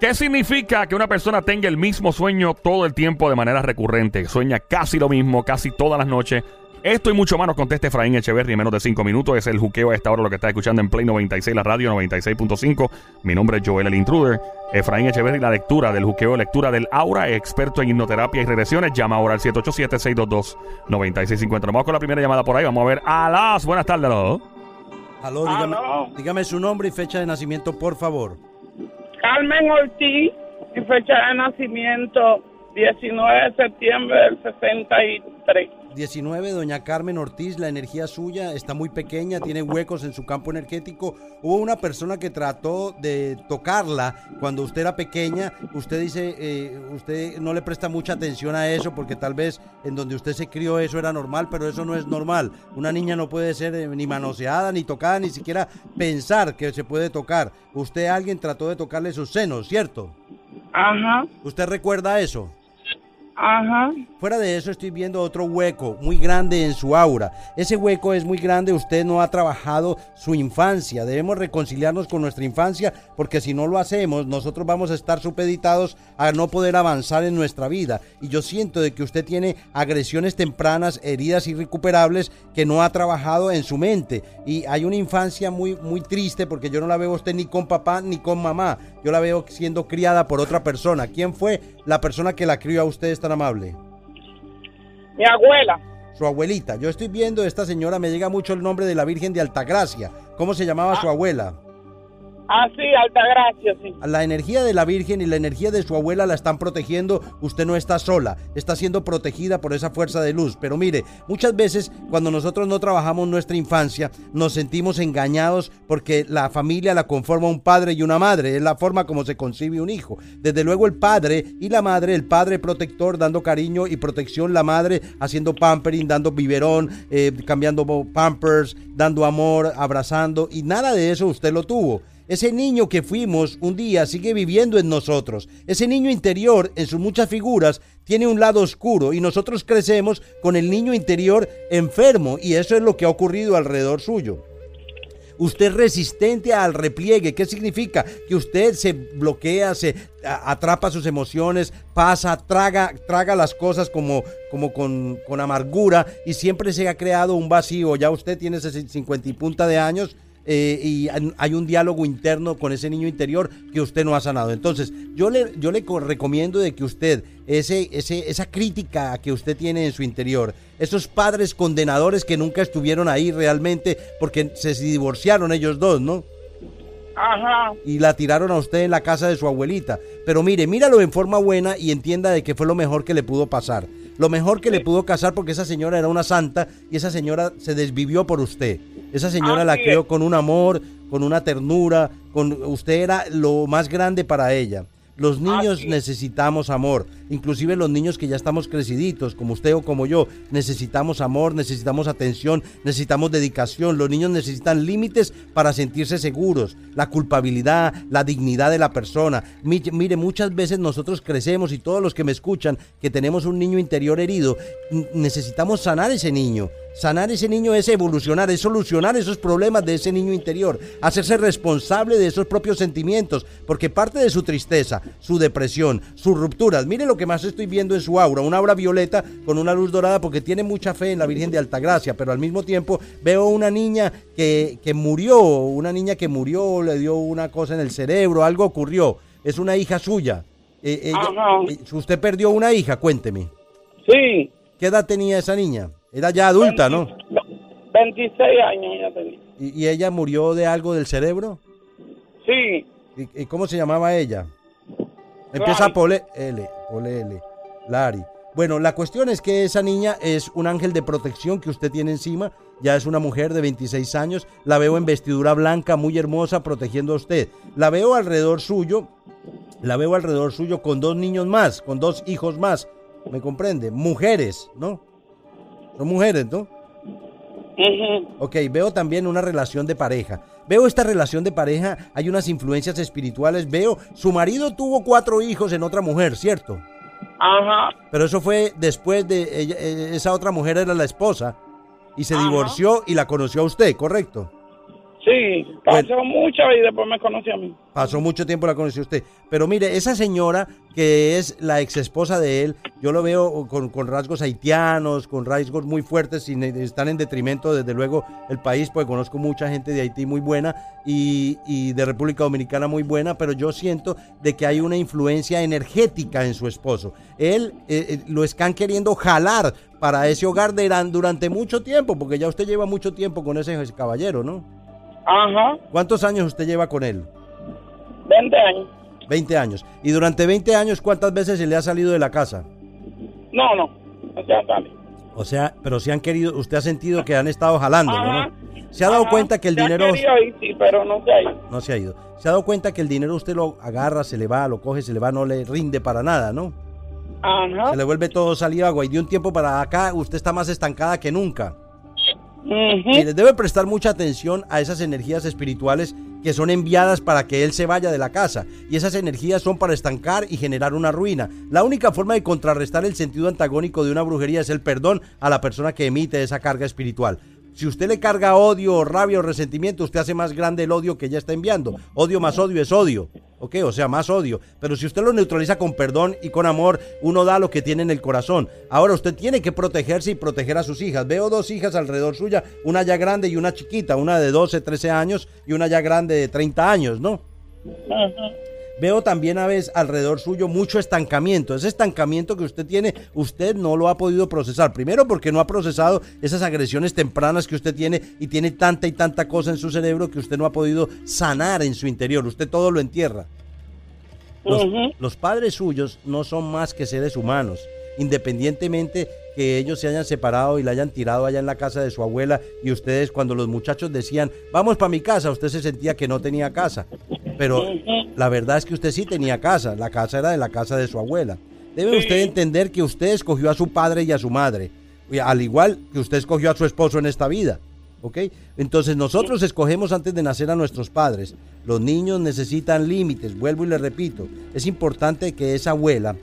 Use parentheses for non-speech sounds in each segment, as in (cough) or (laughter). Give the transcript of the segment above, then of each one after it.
¿Qué significa que una persona tenga el mismo sueño todo el tiempo de manera recurrente? Sueña casi lo mismo, casi todas las noches. Esto y mucho más nos contesta Efraín Echeverri en menos de 5 minutos. Es el juqueo a esta hora lo que está escuchando en Play 96, la radio 96.5. Mi nombre es Joel el Intruder. Efraín Echeverri, la lectura del juqueo, lectura del aura, experto en hipnoterapia y regresiones. Llama ahora al 787-622-9650. Vamos con la primera llamada por ahí. Vamos a ver. Alas, buenas tardes. ¿no? Aló, dígame, dígame su nombre y fecha de nacimiento, por favor. Carmen Ortiz, mi fecha de nacimiento 19 de septiembre del 63. 19, doña Carmen Ortiz, la energía suya está muy pequeña, tiene huecos en su campo energético. Hubo una persona que trató de tocarla cuando usted era pequeña. Usted dice, eh, usted no le presta mucha atención a eso porque tal vez en donde usted se crió eso era normal, pero eso no es normal. Una niña no puede ser eh, ni manoseada, ni tocada, ni siquiera pensar que se puede tocar. Usted alguien trató de tocarle sus senos, ¿cierto? Ajá, ¿Usted recuerda eso? Ajá. Fuera de eso estoy viendo otro hueco muy grande en su aura. Ese hueco es muy grande, usted no ha trabajado su infancia. Debemos reconciliarnos con nuestra infancia porque si no lo hacemos nosotros vamos a estar supeditados a no poder avanzar en nuestra vida. Y yo siento de que usted tiene agresiones tempranas, heridas irrecuperables que no ha trabajado en su mente. Y hay una infancia muy, muy triste porque yo no la veo a usted ni con papá ni con mamá. Yo la veo siendo criada por otra persona. ¿Quién fue la persona que la crió a usted es tan amable? Mi abuela, Su abuelita. Yo estoy viendo esta señora, me llega mucho el nombre de la Virgen de Altagracia. ¿Cómo se llamaba su abuela? Así, Altagracia, sí. La energía de la Virgen y la energía de su abuela la están protegiendo. Usted no está sola, está siendo protegida por esa fuerza de luz. Pero mire, muchas veces cuando nosotros no trabajamos nuestra infancia, nos sentimos engañados porque la familia la conforma un padre y una madre. Es la forma como se concibe un hijo. Desde luego el padre y la madre, el padre protector dando cariño y protección, la madre haciendo pampering, dando biberón, eh, cambiando pampers, dando amor, abrazando. Y nada de eso usted lo tuvo. Ese niño que fuimos un día sigue viviendo en nosotros. Ese niño interior, en sus muchas figuras, tiene un lado oscuro y nosotros crecemos con el niño interior enfermo y eso es lo que ha ocurrido alrededor suyo. Usted es resistente al repliegue. ¿Qué significa? Que usted se bloquea, se atrapa sus emociones, pasa, traga, traga las cosas como, como con, con amargura y siempre se ha creado un vacío. Ya usted tiene 50 y punta de años eh, y hay un diálogo interno con ese niño interior que usted no ha sanado. Entonces, yo le, yo le co- recomiendo de que usted, ese, ese, esa crítica que usted tiene en su interior, esos padres condenadores que nunca estuvieron ahí realmente porque se divorciaron ellos dos, ¿no? Ajá, y la tiraron a usted en la casa de su abuelita. Pero mire, míralo en forma buena y entienda de que fue lo mejor que le pudo pasar. Lo mejor que le pudo pasar porque esa señora era una santa y esa señora se desvivió por usted. Esa señora la crió es. con un amor, con una ternura, con usted era lo más grande para ella. Los niños Así es. necesitamos amor, inclusive los niños que ya estamos creciditos, como usted o como yo, necesitamos amor, necesitamos atención, necesitamos dedicación. Los niños necesitan límites para sentirse seguros, la culpabilidad, la dignidad de la persona. Mi- Mire, muchas veces nosotros crecemos y todos los que me escuchan que tenemos un niño interior herido, necesitamos sanar ese niño. Sanar ese niño es evolucionar, es solucionar esos problemas de ese niño interior, hacerse responsable de esos propios sentimientos, porque parte de su tristeza, su depresión, sus rupturas, mire lo que más estoy viendo en su aura, una aura violeta con una luz dorada porque tiene mucha fe en la Virgen de Altagracia, pero al mismo tiempo veo una niña que, que murió, una niña que murió, le dio una cosa en el cerebro, algo ocurrió, es una hija suya. Eh, ella- Ajá. eh, usted perdió una hija, cuénteme. sí. ¿Qué edad tenía esa niña? Era ya adulta, ¿no? 26 años ya tenía. ¿Y, y ella murió de algo del cerebro? Sí, ¿Y, y cómo se llamaba ella? Empieza Lari. L, por L, Lari. Bueno, la cuestión es que esa niña es un ángel de protección que usted tiene encima. Ya es una mujer de 26 años. La veo en vestidura blanca, muy hermosa, protegiendo a usted. La veo alrededor suyo. La veo alrededor suyo con dos niños más, con dos hijos más. ¿Me comprende? Mujeres, ¿no? Son mujeres, ¿no? ujú, Ok, veo también una relación de pareja. Veo esta relación de pareja, hay unas influencias espirituales. Veo, su marido tuvo cuatro hijos en otra mujer, ¿cierto? ajá, Pero eso fue después de ella- eh, esa otra mujer era la esposa y se Ajá. divorció y la conoció a usted, ¿correcto? Sí, pasó mucho y después me conoció a mí. Pasó mucho tiempo la conoció usted. Pero mire, esa señora que es la ex esposa de él, yo lo veo con, con rasgos haitianos, con rasgos muy fuertes y están en detrimento, desde luego, el país, porque conozco mucha gente de Haití muy buena y, y de República Dominicana muy buena, pero yo siento de que hay una influencia energética en su esposo. Él eh, eh, lo están queriendo jalar para ese hogar de Irán durante mucho tiempo, porque ya usted lleva mucho tiempo con ese caballero, ¿no? Ajá, ¿Cuántos años usted lleva con él? 20 años. 20 años. Y durante 20 años, ¿cuántas veces se le ha salido de la casa? No, no, no se sale. O sea, pero si han querido, usted ha sentido que han estado jalando, Ajá. ¿no? Se ha dado Ajá, cuenta que el se ha dinero ir, sí, pero no se ha ido. no se ha ido. Se ha dado cuenta que el dinero usted lo agarra, se le va, lo coge, se le va, no le rinde para nada, ¿no? Ajá. Se le vuelve todo salir agua y de un tiempo para acá usted está más estancada que nunca. Debe prestar mucha atención a esas energías espirituales que son enviadas para que él se vaya de la casa. Y esas energías son para estancar y generar una ruina. La única forma de contrarrestar el sentido antagónico de una brujería es el perdón a la persona que emite esa carga espiritual. Si usted le carga odio, rabia o resentimiento, usted hace más grande el odio que ella está enviando. Odio más odio es odio. ¿Ok? O sea, más odio. Pero si usted lo neutraliza con perdón y con amor, uno da lo que tiene en el corazón. Ahora usted tiene que protegerse y proteger a sus hijas. Veo dos hijas alrededor suya, una ya grande y una chiquita, una de 12, 13 años y una ya grande de 30 años, ¿no? Veo también a veces alrededor suyo mucho estancamiento. Ese estancamiento que usted tiene, usted no lo ha podido procesar. Primero porque no ha procesado esas agresiones tempranas que usted tiene y tiene tanta y tanta cosa en su cerebro que usted no ha podido sanar en su interior. Usted todo lo entierra. Los, los padres suyos no son más que seres humanos, independientemente que ellos se hayan separado y la hayan tirado allá en la casa de su abuela y ustedes cuando los muchachos decían, vamos para mi casa, usted se sentía que no tenía casa. Pero la verdad es que usted sí tenía casa, la casa era de la casa de su abuela. Debe usted entender que usted escogió a su padre y a su madre, al igual que usted escogió a su esposo en esta vida. ¿Ok? Entonces nosotros escogemos antes de nacer a nuestros padres. Los niños necesitan límites, vuelvo y le repito. Es importante que esa abuela,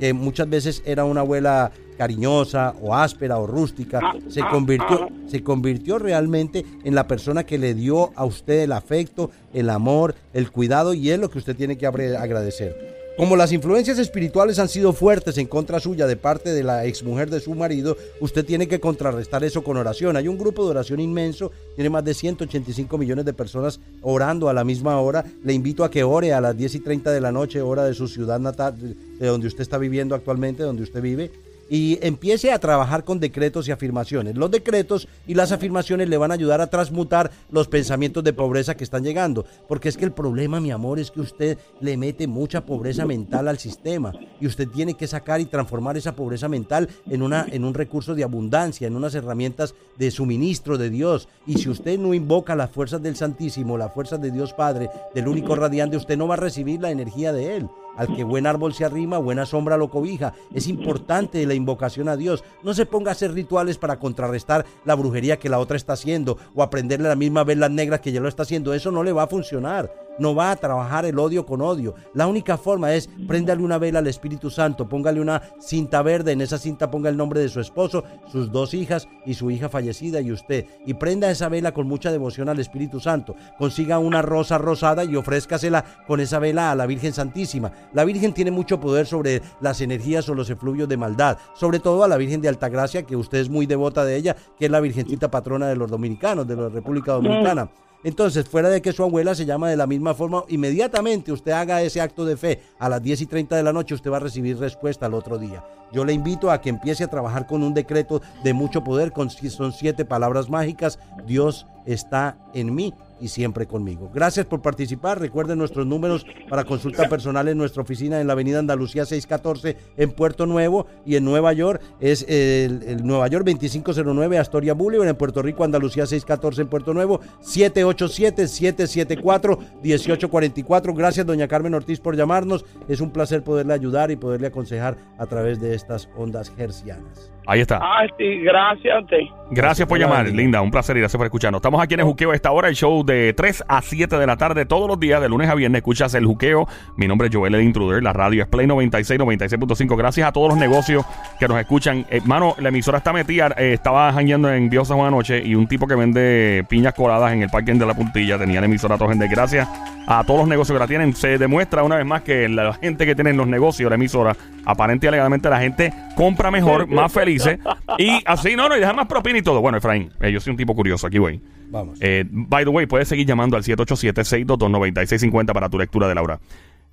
que muchas veces era una abuela cariñosa o áspera o rústica, Ah, se ah, convirtió, ah. se convirtió realmente en la persona que le dio a usted el afecto, el amor, el cuidado y es lo que usted tiene que agradecer. Como las influencias espirituales han sido fuertes en contra suya de parte de la exmujer de su marido, usted tiene que contrarrestar eso con oración. Hay un grupo de oración inmenso, tiene más de 185 millones de personas orando a la misma hora. Le invito a que ore a las 10 y 30 de la noche, hora de su ciudad natal, de donde usted está viviendo actualmente, donde usted vive y empiece a trabajar con decretos y afirmaciones. Los decretos y las afirmaciones le van a ayudar a transmutar los pensamientos de pobreza que están llegando, porque es que el problema, mi amor, es que usted le mete mucha pobreza mental al sistema y usted tiene que sacar y transformar esa pobreza mental en una en un recurso de abundancia, en unas herramientas de suministro de Dios. Y si usted no invoca las fuerzas del Santísimo, las fuerzas de Dios Padre, del único radiante, usted no va a recibir la energía de él. Al que buen árbol se arrima, buena sombra lo cobija. Es importante la invocación a Dios. No se ponga a hacer rituales para contrarrestar la brujería que la otra está haciendo o aprenderle la misma velas negras que ya lo está haciendo. Eso no le va a funcionar. No va a trabajar el odio con odio. La única forma es préndale una vela al Espíritu Santo, póngale una cinta verde, en esa cinta ponga el nombre de su esposo, sus dos hijas y su hija fallecida y usted. Y prenda esa vela con mucha devoción al Espíritu Santo. Consiga una rosa rosada y ofrézcasela con esa vela a la Virgen Santísima. La Virgen tiene mucho poder sobre las energías o los efluvios de maldad, sobre todo a la Virgen de Altagracia, que usted es muy devota de ella, que es la Virgencita patrona de los dominicanos, de la República Dominicana. Entonces, fuera de que su abuela se llama de la misma forma, inmediatamente usted haga ese acto de fe a las 10 y 30 de la noche, usted va a recibir respuesta al otro día. Yo le invito a que empiece a trabajar con un decreto de mucho poder, con, son siete palabras mágicas. Dios está en mí y siempre conmigo. Gracias por participar. Recuerden nuestros números para consulta personal en nuestra oficina en la Avenida Andalucía 614 en Puerto Nuevo y en Nueva York es el, el Nueva York 2509 Astoria Boulevard, en Puerto Rico Andalucía 614 en Puerto Nuevo 787-774-1844. Gracias doña Carmen Ortiz por llamarnos. Es un placer poderle ayudar y poderle aconsejar a través de estas ondas hercianas. Ahí está. Ah, sí, gracias a usted. Gracias por llamar, Linda. Linda. Un placer y gracias por escucharnos. Estamos aquí en el Juqueo a esta hora, el show de 3 a 7 de la tarde, todos los días, de lunes a viernes. Escuchas el Juqueo. Mi nombre es Joel el Intruder. La radio es Play 96, 96.5. Gracias a todos los negocios que nos escuchan. Hermano, la emisora está metida. eh, estaba jangueando en Dios San Juan anoche y un tipo que vende piñas coladas en el parking de la puntilla tenía la emisora gente. Gracias a todos los negocios que la tienen. Se demuestra una vez más que la gente que tiene en los negocios, la emisora, aparente y alegadamente la gente compra mejor, más felices. Y así, no, no, y deja más propina y todo. Bueno, Efraín, eh, yo soy un tipo curioso, aquí voy. Vamos. Eh, by the way, puedes seguir llamando al 787-622-9650 para tu lectura de Laura.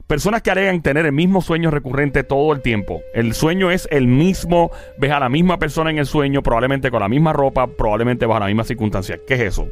Personas que alegan tener el mismo sueño recurrente todo el tiempo. El sueño es el mismo, ves a la misma persona en el sueño, probablemente con la misma ropa, probablemente bajo la misma circunstancia. ¿Qué es eso?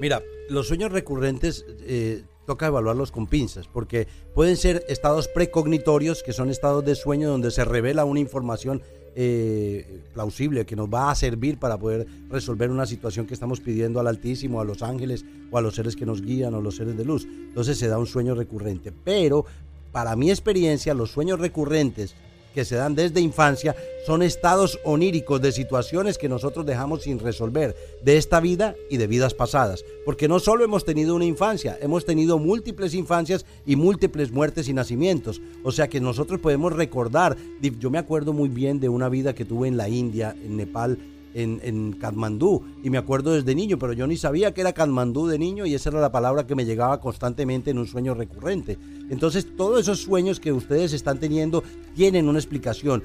Mira, los sueños recurrentes eh, toca evaluarlos con pinzas, porque pueden ser estados precognitorios, que son estados de sueño donde se revela una información eh, plausible que nos va a servir para poder resolver una situación que estamos pidiendo al Altísimo, a los ángeles o a los seres que nos guían o los seres de luz. Entonces se da un sueño recurrente. Pero para mi experiencia, los sueños recurrentes que se dan desde infancia son estados oníricos de situaciones que nosotros dejamos sin resolver de esta vida y de vidas pasadas. Porque no solo hemos tenido una infancia, hemos tenido múltiples infancias y múltiples muertes y nacimientos. O sea que nosotros podemos recordar, yo me acuerdo muy bien de una vida que tuve en la India, en Nepal, en, en Katmandú y me acuerdo desde niño, pero yo ni sabía que era Katmandú de niño y esa era la palabra que me llegaba constantemente en un sueño recurrente. Entonces todos esos sueños que ustedes están teniendo tienen una explicación.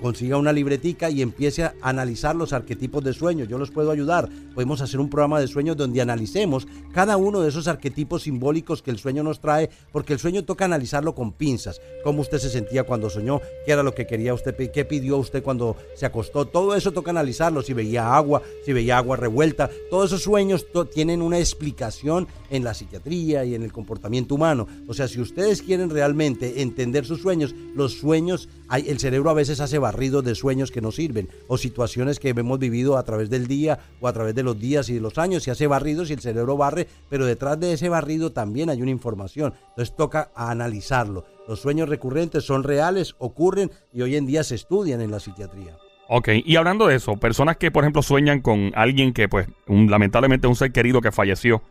Consiga una libretica y empiece a analizar los arquetipos de sueños. Yo los puedo ayudar. Podemos hacer un programa de sueños donde analicemos cada uno de esos arquetipos simbólicos que el sueño nos trae, porque el sueño toca analizarlo con pinzas. Cómo usted se sentía cuando soñó, qué era lo que quería usted, qué pidió usted cuando se acostó. Todo eso toca analizarlo. Si veía agua, si veía agua revuelta. Todos esos sueños tienen una explicación en la psiquiatría y en el comportamiento humano. O sea, si ustedes quieren realmente entender sus sueños, los sueños, el cerebro a veces hace barridos de sueños que no sirven o situaciones que hemos vivido a través del día o a través de los días y de los años. Se hace barridos y el cerebro barre, pero detrás de ese barrido también hay una información. Entonces toca analizarlo. Los sueños recurrentes son reales, ocurren y hoy en día se estudian en la psiquiatría. Ok, y hablando de eso, personas que, por ejemplo, sueñan con alguien que, pues, un- lamentablemente un ser querido que falleció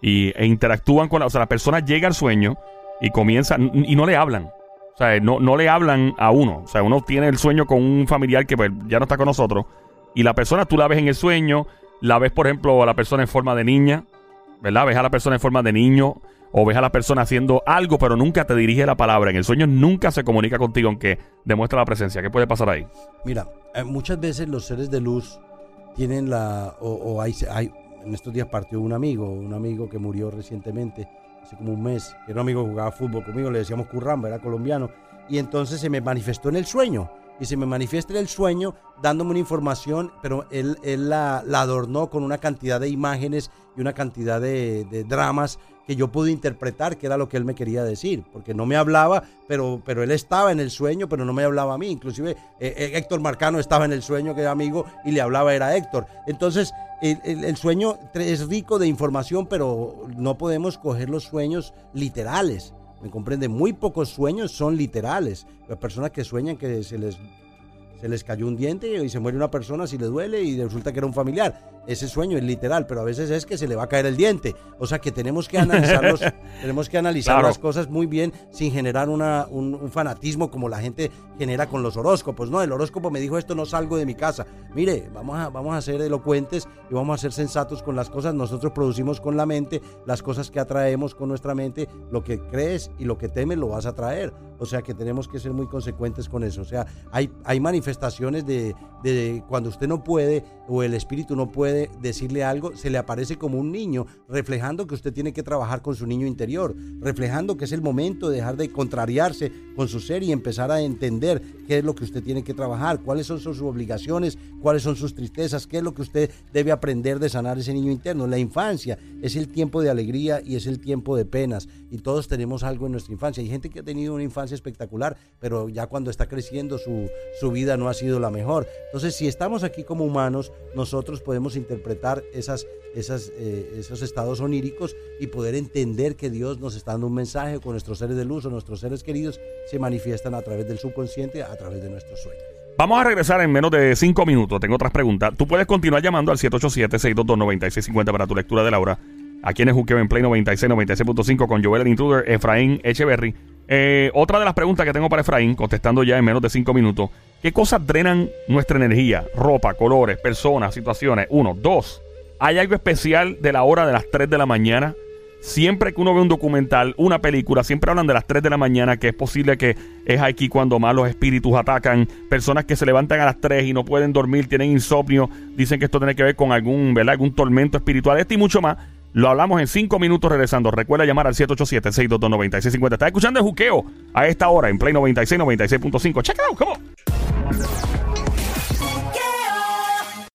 y, e interactúan con la, o sea, la persona llega al sueño y comienza, y no le hablan. O sea, no, no le hablan a uno. O sea, uno tiene el sueño con un familiar que pues, ya no está con nosotros y la persona tú la ves en el sueño, la ves, por ejemplo, a la persona en forma de niña, ¿verdad? Ves a la persona en forma de niño o ves a la persona haciendo algo, pero nunca te dirige la palabra. En el sueño nunca se comunica contigo, aunque demuestra la presencia. ¿Qué puede pasar ahí? Mira, eh, muchas veces los seres de luz tienen la, o, o hay, hay, en estos días partió un amigo, un amigo que murió recientemente, hace como un mes, que era un amigo que jugaba fútbol conmigo, le decíamos Curramba, era colombiano, y entonces se me manifestó en el sueño, y se me manifiesta en el sueño dándome una información, pero él, él la, la adornó con una cantidad de imágenes y una cantidad de, de dramas que yo pude interpretar que era lo que él me quería decir, porque no me hablaba, pero, pero él estaba en el sueño, pero no me hablaba a mí. Inclusive eh, eh, Héctor Marcano estaba en el sueño, que era amigo, y le hablaba era Héctor. Entonces, el, el- sueño es rico de información, pero no podemos coger los sueños literales. ¿Me comprende? Muy pocos sueños son literales. Las personas que sueñan que se les se les cayó un diente y se muere una persona si le duele y resulta que era un familiar. Ese sueño es literal, pero a veces es que se le va a caer el diente. O sea que tenemos que analizarlos, (laughs) tenemos que analizar Claro. las cosas muy bien sin generar una, un, un fanatismo como la gente genera con los horóscopos. No, el horóscopo me dijo esto, no salgo de mi casa. Mire, vamos a, vamos a ser elocuentes y vamos a ser sensatos con las cosas. Nosotros producimos con la mente las cosas que atraemos con nuestra mente. Lo que crees y lo que temes lo vas a traer. O sea que tenemos que ser muy consecuentes con eso. O sea, hay, hay manifestaciones de, de cuando usted no puede o el espíritu no puede decirle algo, se le aparece como un niño, reflejando que usted tiene que trabajar con su niño interior, reflejando que es el momento de dejar de contrariarse con su ser y empezar a entender qué es lo que usted tiene que trabajar, cuáles son sus obligaciones, cuáles son sus tristezas, qué es lo que usted debe aprender de sanar ese niño interno. La infancia es el tiempo de alegría y es el tiempo de penas y todos tenemos algo en nuestra infancia. Hay gente que ha tenido una infancia espectacular, pero ya cuando está creciendo su, su vida no ha sido la mejor. Entonces, si estamos aquí como humanos, nosotros podemos interpretar esas, esas, eh, esos estados oníricos y poder entender que Dios nos está dando un mensaje con nuestros seres de luz o nuestros seres queridos se manifiestan a través del subconsciente, a través de nuestros sueños. Vamos a regresar en menos de 5 minutos. Tengo otras preguntas. Tú puedes continuar llamando al 787-622-9650 para tu lectura de Laura. Aquí en el Juqueo en Play 96, 96.5 con Joel el Intruder, Efraín Echeverry. Eh, otra de las preguntas que tengo para Efraín, contestando ya en menos de 5 minutos. ¿Qué cosas drenan nuestra energía? Ropa, colores, personas, situaciones. Uno. Dos. ¿Hay algo especial de la hora de las 3 de la mañana? Siempre que uno ve un documental, una película, siempre hablan de las 3 de la mañana, que es posible que es aquí cuando más los espíritus atacan. Personas que se levantan a las 3 y no pueden dormir, tienen insomnio, dicen que esto tiene que ver con algún, ¿verdad? algún tormento espiritual. Esto y mucho más. Lo hablamos en 5 minutos regresando. Recuerda llamar al 787-622-9650. Está escuchando el juqueo a esta hora en Play 96, 96.5. Check it out, come on.